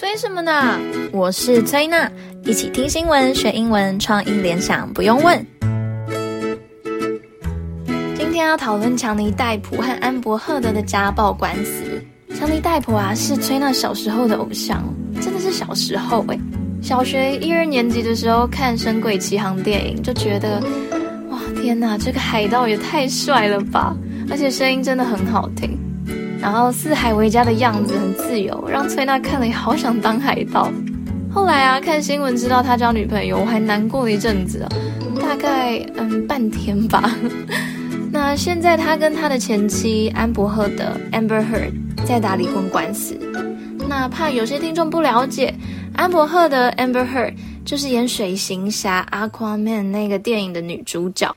催什么呢？我是崔娜，一起听新闻学英文，创意联想不用问。今天要讨论强尼戴普和安柏赫德的家暴官司。强尼戴普啊，是崔娜小时候的偶像，真的是小时候诶。小学一二年级的时候看《神鬼奇航》电影，就觉得哇天哪，这个海盗也太帅了吧！而且声音真的很好听。然后四海为家的样子很自由，让崔娜看了也好想当海盗。后来啊，看新闻知道他交女朋友，我还难过了一阵子，大概嗯半天吧。那现在他跟他的前妻安柏赫德 Amber Heard 在打离婚官司。那怕有些听众不了解，安柏赫德 Amber Heard 就是演水行侠 Aquaman 那个电影的女主角。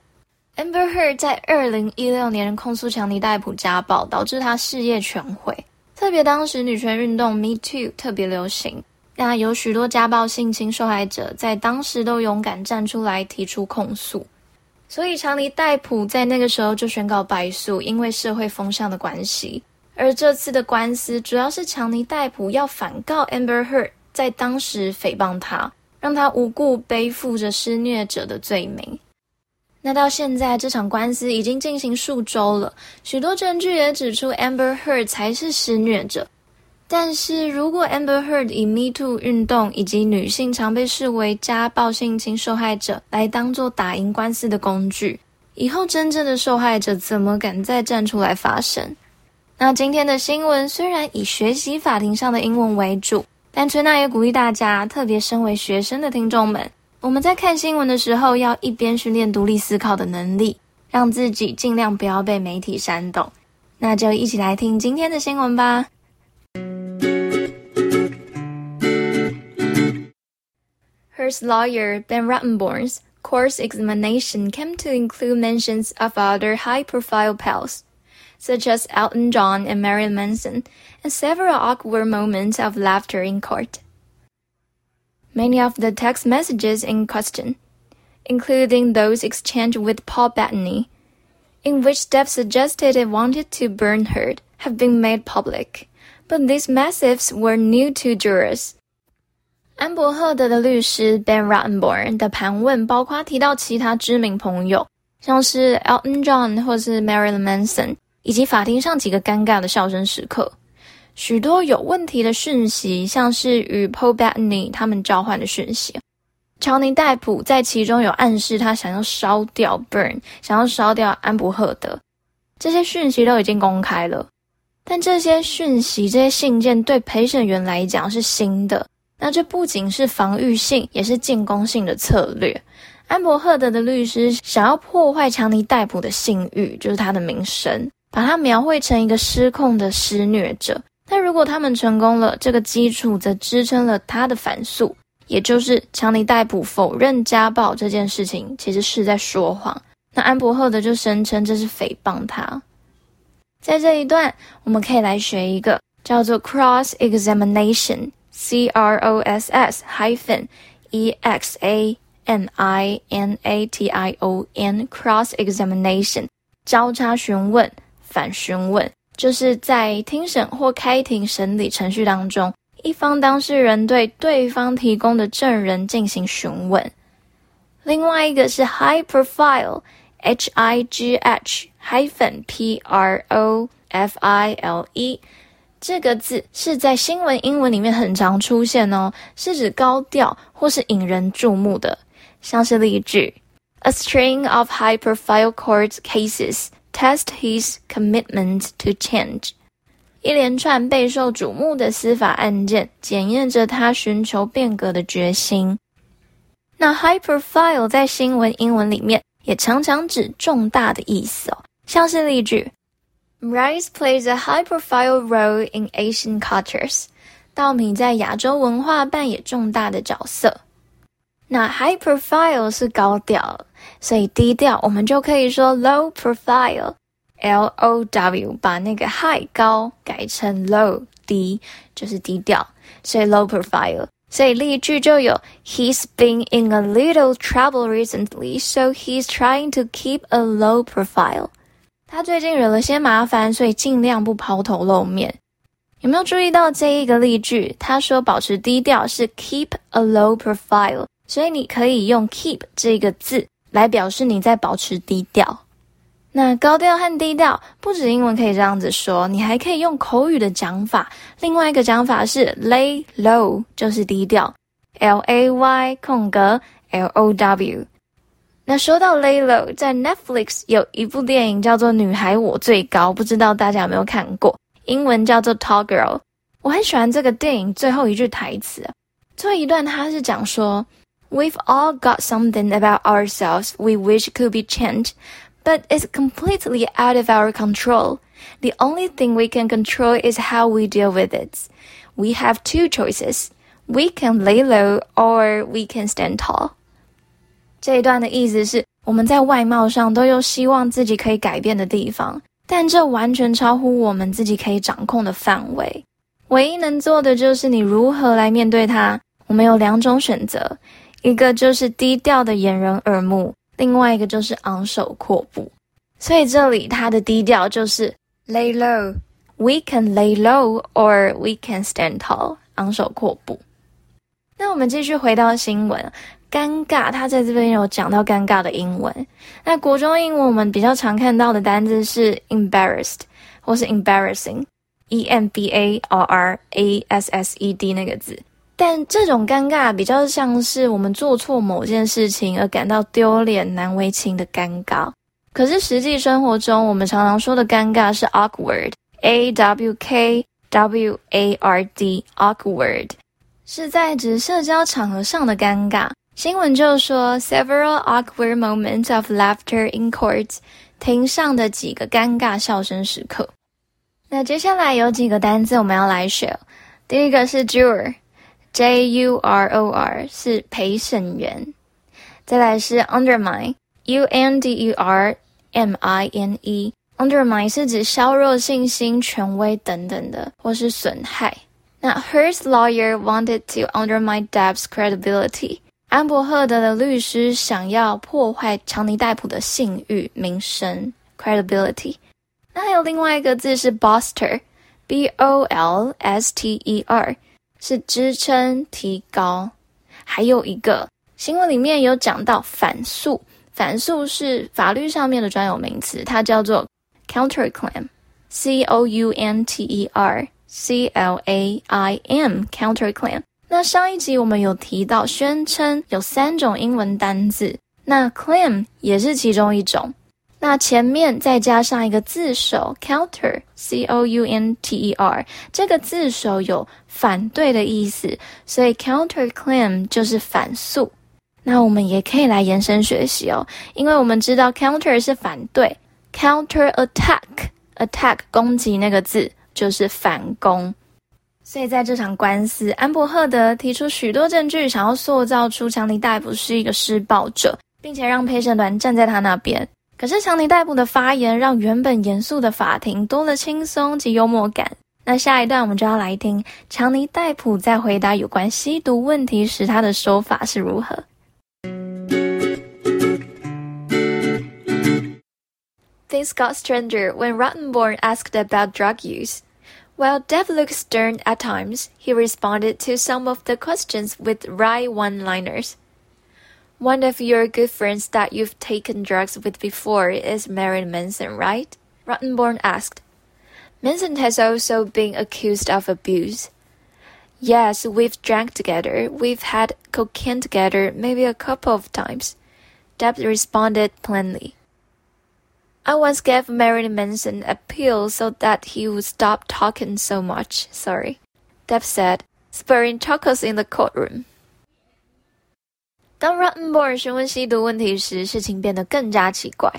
Amber Heard 在二零一六年控诉强尼戴普家暴，导致他事业全毁。特别当时女权运动 Me Too 特别流行，那有许多家暴性侵受害者在当时都勇敢站出来提出控诉。所以强尼戴普在那个时候就宣告败诉，因为社会风向的关系。而这次的官司主要是强尼戴普要反告 Amber Heard 在当时诽谤他，让他无故背负着施虐者的罪名。那到现在，这场官司已经进行数周了，许多证据也指出 Amber Heard 才是施虐者。但是如果 Amber Heard 以 Me Too 运动以及女性常被视为家暴性侵受害者来当做打赢官司的工具，以后真正的受害者怎么敢再站出来发声？那今天的新闻虽然以学习法庭上的英文为主，但崔娜也鼓励大家，特别身为学生的听众们。我们在看新闻的时候，要一边训练独立思考的能力，让自己尽量不要被媒体煽动。那就一起来听今天的新闻吧。Heard's lawyer Ben Rottenborn's court examination came to include mentions of other high-profile pals, such as Elton John and Marilyn Manson, and several awkward moments of laughter in court. Many of the text messages in question, including those exchanged with Paul Bettany, in which Depp suggested it wanted to burn Heard, have been made public, but these missives were new to jurors. 安柏赫德的律师 Ben Rottenborn 的盘问包括提到其他知名朋友，像是 Elton John 或是 Marilyn Manson，以及法庭上几个尴尬的笑声时刻。 许多有问题的讯息，像是与 Paul Bettany 他们交换的讯息，乔尼戴普在其中有暗示他想要烧掉 burn，想要烧掉安柏赫德，这些讯息都已经公开了。但这些讯息、这些信件对陪审员来讲是新的，那这不仅是防御性，也是进攻性的策略。安柏赫德的律师想要破坏强尼戴普的信誉，就是他的名声，把他描绘成一个失控的施虐者。但如果他们成功了，这个基础则支撑了他的反诉，也就是强尼戴普否认家暴这件事情其实是在说谎。那安柏赫德就声称这是诽谤他。在这一段，我们可以来学一个叫做 cross examination，c r o s s hyphen e x a m i n a t i o n，cross examination，交叉询问、反询问。就是在听审或开庭审理程序当中，一方当事人对对方提供的证人进行询问。另外一个是 high profile，h i g h hyphen p r o f i l e，这个字是在新闻英文里面很常出现哦，是指高调或是引人注目的，像是例句：A string of high profile court cases。Test his commitment to change。一连串备受瞩目的司法案件，检验着他寻求变革的决心。那 high profile 在新闻英文里面也常常指重大的意思哦，像是例句：Rice plays a high profile role in Asian cultures。稻米在亚洲文化扮演重大的角色。 那 high profile 是高调。所以低调，我们就可以说 low profile，L O W，把那个 high 高改成 low 低，就是低调。所以 low profile，所以例句就有 He's been in a little trouble recently, so he's trying to keep a low profile。他最近惹了些麻烦，所以尽量不抛头露面。 有没有注意到这一个例句？他说保持低调是 keep a low profile， 所以你可以用 keep 这个字来表示你在保持低调。那高调和低调不止英文可以这样子说，你还可以用口语的讲法。另外一个讲法是 lay low，就是低调，L A Y 空格 L O W。那说到 lay low，在 Netflix 有一部电影叫做《女孩我最高》，不知道大家有没有看过？英文叫做 Tall Girl。我很喜欢这个电影最后一句台词，最后一段他是讲说 ：“We've all got something about ourselves we wish could be changed。” But it's completely out of our control. The only thing we can control is how we deal with it. We have two choices. We can lay low or we can stand tall. 这一段的意思是，我们在外貌上都有希望自己可以改变的地方，但这完全超乎我们自己可以掌控的范围。唯一能做的就是你如何来面对它。我们有两种选择， 一个就是低调的掩人耳目。另外一个就是昂首阔步，所以这里它的低调就是 lay low。We can lay low or we can stand tall。昂首阔步。那我们继续回到新闻，尴尬，他在这边有讲到尴尬的英文。那国中英文我们比较常看到的单字是 embarrassed 或是 embarrassing，e m b a r r a s s e d 那个字。但这种尴尬比较像是我们做错某件事情而感到丢脸难为情的尴尬。可是实际生活中，我们常常说的尴尬是 awkward，a w k w a r d，awkward，是在指社交场合上的尴尬。新闻就说 several awkward moments of laughter in court，庭上的几个尴尬笑声时刻。那接下来有几个单字我们要来学，第一个是 juror。J U R O R 是陪审员，再来是 undermine，U N D U R M I N E，undermine 是指削弱信心、权威等等的，或是损害。那 Hers lawyer wanted to undermine Depp's credibility，安伯赫德的律师想要破坏强尼戴普的信誉、名声 credibility。那还有另外一个字是 bolster，B O L S T E R。是支撑、提高，还有一个新闻里面有讲到反诉，反诉是法律上面的专有名词，它叫做 counterclaim，c o u n t e r c l a i m，counterclaim。那上一集我们有提到宣称有三种英文单字，那 claim 也是其中一种。那前面再加上一个字首 counter，c o u n t e r，这个字首有反对的意思，所以 counterclaim 就是反诉。那我们也可以来延伸学习哦，因为我们知道 counter 是反对，counter attack，attack 攻击那个字就是反攻。所以在这场官司，安伯赫德提出许多证据，想要塑造出强尼戴普是一个施暴者，并且让陪审团站在他那边。可是强尼戴普的发言让原本严肃的法庭多了轻松及幽默感。那下一段我们就要来听强尼戴普在回答有关吸毒问题时他的说法是如何。Things got stranger when Rottenborn asked about drug use. While Depp looked stern at times, he responded to some of the questions with wry one-liners. One of your good friends that you've taken drugs with before is Marilyn Manson, right? Rottenborn asked. Manson has also been accused of abuse. Yes, we've drank together. We've had cocaine together maybe a couple of times. Deb responded plainly. I once gave Marilyn Manson a pill so that he would stop talking so much. Sorry. Deb said, spurring chuckles in the courtroom. 当 Rottenborn 询问吸毒问题时，事情变得更加奇怪。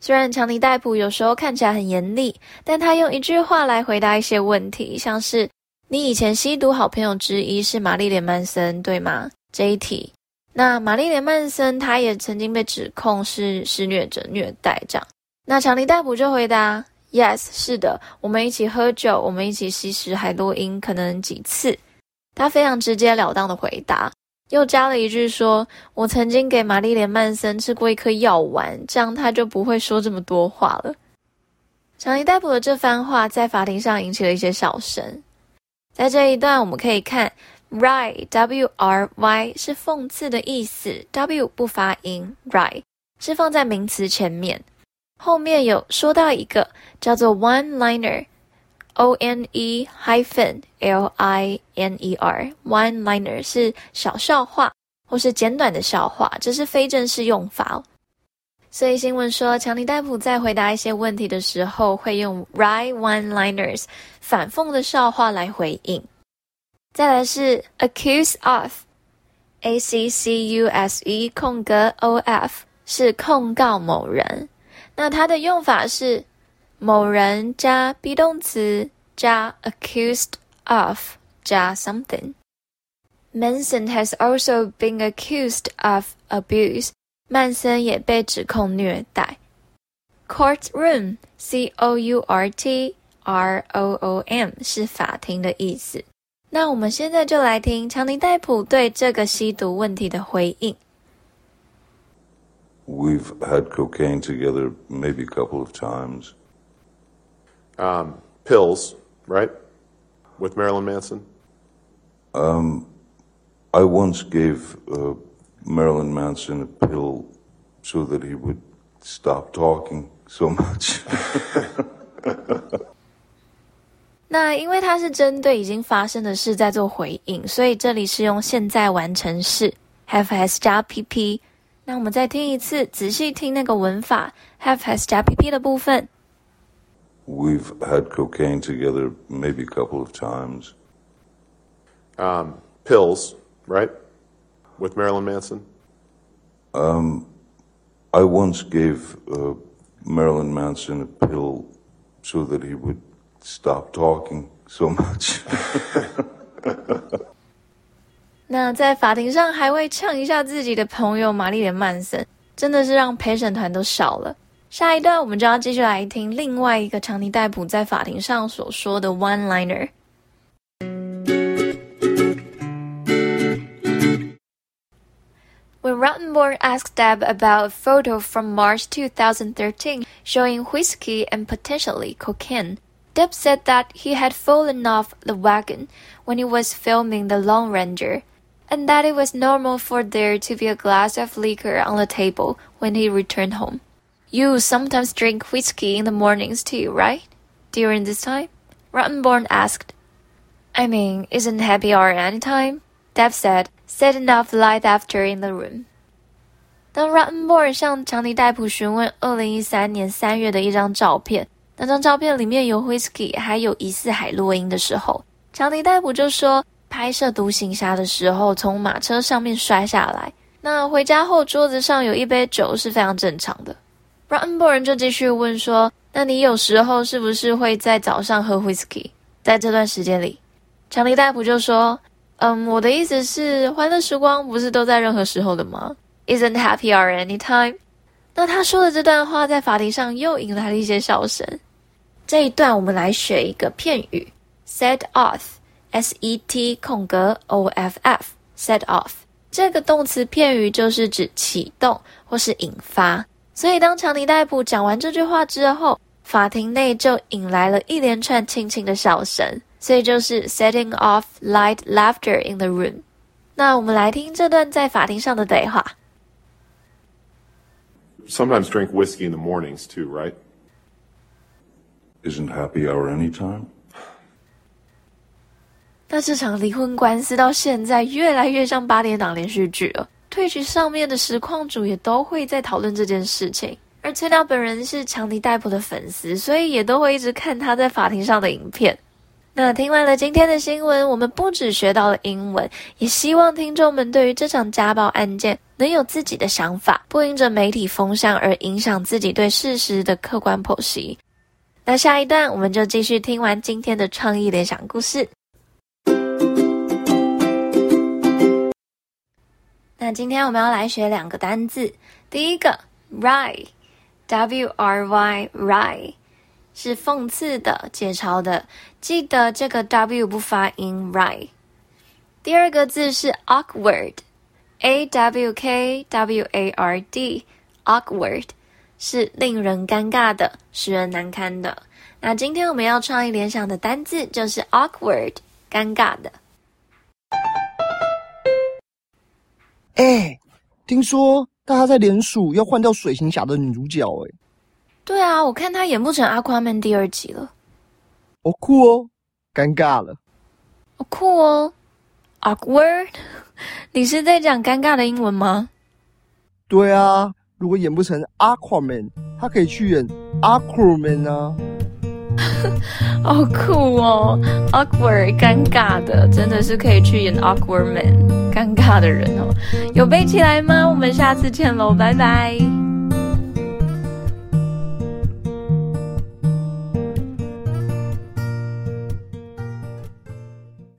虽然强尼戴普有时候看起来很严厉，但他用一句话来回答一些问题，像是“你以前吸毒好朋友之一是玛丽莲曼森，对吗？”这一题。那玛丽莲曼森他也曾经被指控是施虐者、虐待这样。那强尼戴普就回答：“Yes，是的，我们一起喝酒，我们一起吸食海洛因，可能几次。”他非常直截了当的回答。又加了一句说：“我曾经给玛丽莲·曼森吃过一颗药丸，这样他就不会说这么多话了。”强尼戴普的这番话在法庭上引起了一些笑声。在这一段我们可以看，wry w r y 是讽刺的意思，w 不发音，wry 是放在名词前面。后面有说到一个叫做 one liner O N E H Y P H E N L I N E R，one liner 是小笑话或是简短的笑话，这是非正式用法。所以新闻说，强尼戴普在回答一些问题的时候，会用 write one-liners 反讽的笑话来回应。再来是 accuse of，a c c u s e 空格 o f 是控告某人。那它的用法是某人加 be 动词加 accused of 加 something。Manson has also been accused of abuse. 曼森也被指控虐待。Courtroom，c o u r t r o o m 是法庭的意思。那我们现在就来听强尼戴普对这个吸毒问题的回应。We've had cocaine together maybe a couple of times. Um, pills, right? With Marilyn Manson? Um, I once gave uh, Marilyn Manson a pill so that he would stop talking so much. 那因为他是针对已经发生的事在做回应，所以这里是用现在完成式 have has 加 pp。那我们再听一次，仔细听那个文法 have has 加 pp 的部分。 We've had cocaine together maybe a couple of times. Um, pills, right? with Marilyn Manson? Um, I once gave uh, Marilyn Manson a pill so that he would stop talking so much. 那在法庭上还会呛一下自己的朋友玛丽莲曼森，真的是让陪审团都笑了。 下一段我们就要继续来听另外一个强尼戴普在法庭上所说的 one liner。When Rottenborn asked Depp about a photo from March 2013 showing whiskey and potentially cocaine, Depp said that he had fallen off the wagon when he was filming The Lone Ranger, and that it was normal for there to be a glass of liquor on the table when he returned home. You sometimes drink whiskey in the mornings too, right? During this time? Rottenborn asked. I mean, isn't happy hour any time? Depp said, setting off the light after in the room。当 Rottenborn 向强尼戴普询问二零一三年三月的一张照片，那张照片里面有 whisky，还有疑似海洛因的时候，强尼戴普就说，拍摄独行侠的时候从马车上面摔下来，那回家后桌子上有一杯酒是非常正常的。 Rottenborn 就继续问说，那你有时候是不是会在早上喝 whisky？在这段时间里，强尼戴普就说。嗯，我的意思是，欢乐时光不是都在任何时候的吗？Isn't happy or anytime？那他说的这段话在法庭上又引来了一些笑声。这一段我们来学一个片语，set off，s e t 空格 o f f，set off 这个动词片语就是指启动或是引发。所以当强尼戴普讲完这句话之后，法庭内就引来了一连串轻轻的笑声。所以就是 setting off light laughter in the room。那我们来听这段在法庭上的对话。Sometimes drink whiskey in the mornings too, right? Isn't happy hour anytime? 那这场离婚官司到现在越来越像八点档连续剧了。退局上面的实况主也都会在讨论这件事情，而崔娜本人是强尼戴普的粉丝，所以也都会一直看他在法庭上的影片。那听完了今天的新闻，我们不只学到了英文，也希望听众们对于这场家暴案件能有自己的想法，不因着媒体风向而影响自己对事实的客观剖析。那下一段我们就继续听完今天的创意联想故事。那今天我们要来学两个单字，第一个，ry，w r y，ry，。是讽刺的、解嘲的，记得这个 W 不发音，ry。第二个字是 awkward，A W K W A R D，awkward 是令人尴尬的、使人难堪的。那今天我们要创意联想的单字就是 awkward 尴尬的。哎、欸，听说大家在联署要换掉水行侠的女主角、欸，哎，对啊，我看他演不成阿夸曼第二集了。哦酷哦，尴尬了。哦酷哦，awkward。你是在讲尴尬的英文吗？对啊，如果演不成 Aquaman，他可以去演 Aquaman 啊。好酷哦，awkward，尴尬的，真的是可以去演 awkward man，尴尬的人哦。有背起来吗？我们下次见喽，拜拜。